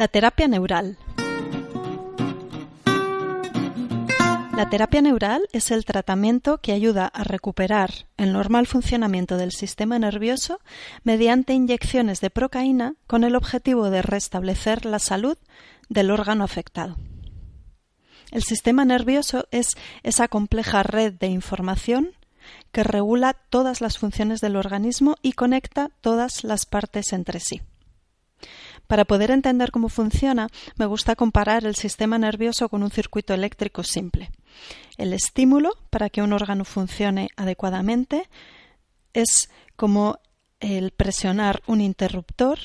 La terapia neural. La terapia neural es el tratamiento que ayuda a recuperar el normal funcionamiento del sistema nervioso mediante inyecciones de procaína con el objetivo de restablecer la salud del órgano afectado. El sistema nervioso es esa compleja red de información que regula todas las funciones del organismo y conecta todas las partes entre sí. Para poder entender cómo funciona, me gusta comparar el sistema nervioso con un circuito eléctrico simple. El estímulo para que un órgano funcione adecuadamente es como el presionar un interruptor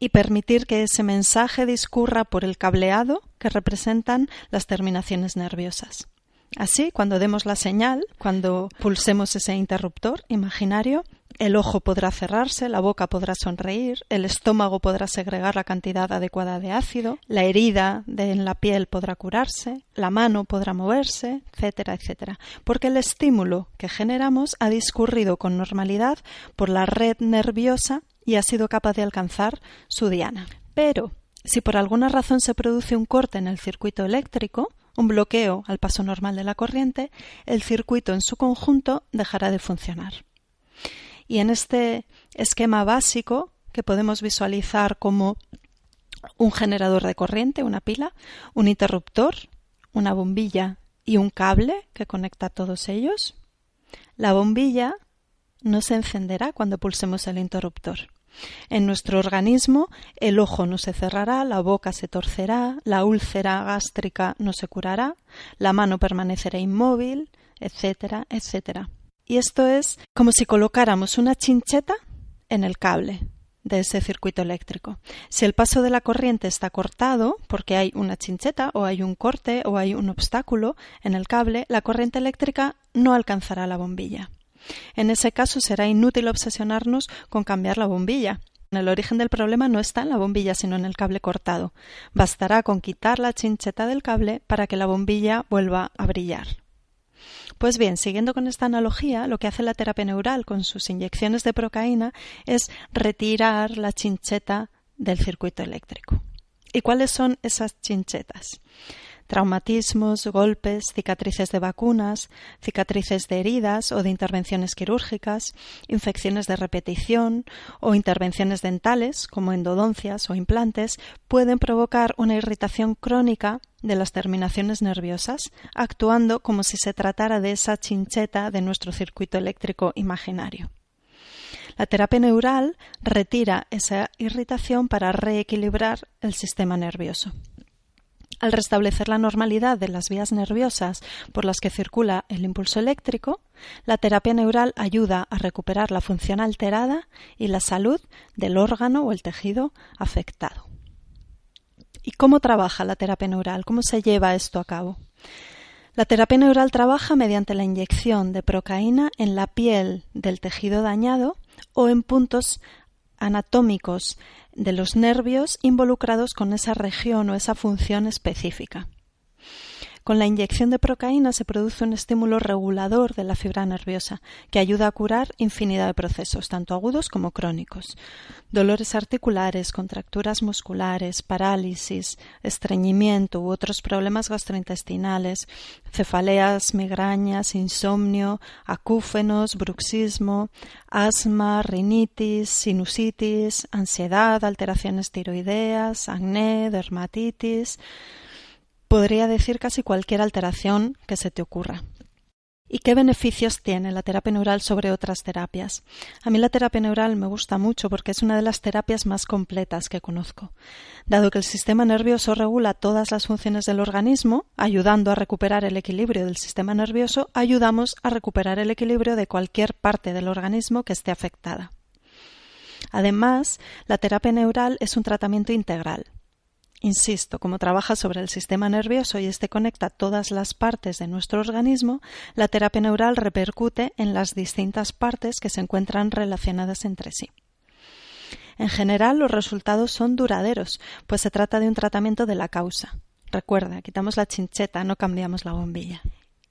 y permitir que ese mensaje discurra por el cableado que representan las terminaciones nerviosas. Así, cuando demos la señal, cuando pulsemos ese interruptor imaginario, el ojo podrá cerrarse, la boca podrá sonreír, el estómago podrá segregar la cantidad adecuada de ácido, la herida en la piel podrá curarse, la mano podrá moverse, etcétera, etcétera, porque el estímulo que generamos ha discurrido con normalidad por la red nerviosa y ha sido capaz de alcanzar su diana. Pero, si por alguna razón se produce un corte en el circuito eléctrico, un bloqueo al paso normal de la corriente, el circuito en su conjunto dejará de funcionar. Y en este esquema básico, que podemos visualizar como un generador de corriente, una pila, un interruptor, una bombilla y un cable que conecta a todos ellos, la bombilla no se encenderá cuando pulsemos el interruptor. En nuestro organismo el ojo no se cerrará, la boca se torcerá, la úlcera gástrica no se curará, la mano permanecerá inmóvil, etcétera, etcétera. Y esto es como si colocáramos una chincheta en el cable de ese circuito eléctrico. Si el paso de la corriente está cortado porque hay una chincheta o hay un corte o hay un obstáculo en el cable, la corriente eléctrica no alcanzará la bombilla. En ese caso será inútil obsesionarnos con cambiar la bombilla. El origen del problema no está en la bombilla, sino en el cable cortado. Bastará con quitar la chincheta del cable para que la bombilla vuelva a brillar. Pues bien, siguiendo con esta analogía, lo que hace la terapia neural con sus inyecciones de procaína es retirar la chincheta del circuito eléctrico. ¿Y cuáles son esas chinchetas? Traumatismos, golpes, cicatrices de vacunas, cicatrices de heridas o de intervenciones quirúrgicas, infecciones de repetición o intervenciones dentales, como endodoncias o implantes, pueden provocar una irritación crónica de las terminaciones nerviosas, actuando como si se tratara de esa chincheta de nuestro circuito eléctrico imaginario. La terapia neural retira esa irritación para reequilibrar el sistema nervioso. Al restablecer la normalidad de las vías nerviosas por las que circula el impulso eléctrico, la terapia neural ayuda a recuperar la función alterada y la salud del órgano o el tejido afectado. ¿Y cómo trabaja la terapia neural? ¿Cómo se lleva esto a cabo? La terapia neural trabaja mediante la inyección de procaína en la piel del tejido dañado o en puntos anatómicos de los nervios involucrados con esa región o esa función específica. Con la inyección de procaína se produce un estímulo regulador de la fibra nerviosa que ayuda a curar infinidad de procesos, tanto agudos como crónicos. Dolores articulares, contracturas musculares, parálisis, estreñimiento u otros problemas gastrointestinales, cefaleas, migrañas, insomnio, acúfenos, bruxismo, asma, rinitis, sinusitis, ansiedad, alteraciones tiroideas, acné, dermatitis, podría decir casi cualquier alteración que se te ocurra. ¿Y qué beneficios tiene la terapia neural sobre otras terapias? A mí la terapia neural me gusta mucho porque es una de las terapias más completas que conozco. Dado que el sistema nervioso regula todas las funciones del organismo, ayudando a recuperar el equilibrio del sistema nervioso, ayudamos a recuperar el equilibrio de cualquier parte del organismo que esté afectada. Además, la terapia neural es un tratamiento integral. Insisto, como trabaja sobre el sistema nervioso y este conecta todas las partes de nuestro organismo, la terapia neural repercute en las distintas partes que se encuentran relacionadas entre sí. En general, los resultados son duraderos, pues se trata de un tratamiento de la causa. Recuerda, quitamos la chincheta, no cambiamos la bombilla.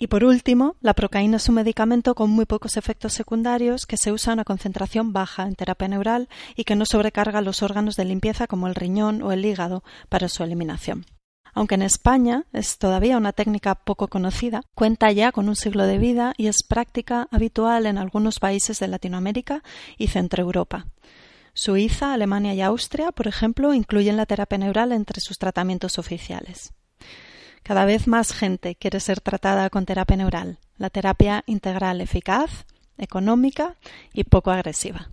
Y por último, la procaína es un medicamento con muy pocos efectos secundarios que se usa a una concentración baja en terapia neural y que no sobrecarga los órganos de limpieza como el riñón o el hígado para su eliminación. Aunque en España es todavía una técnica poco conocida, cuenta ya con un siglo de vida y es práctica habitual en algunos países de Latinoamérica y Centroeuropa. Suiza, Alemania y Austria, por ejemplo, incluyen la terapia neural entre sus tratamientos oficiales. Cada vez más gente quiere ser tratada con terapia neural, la terapia integral eficaz, económica y poco agresiva.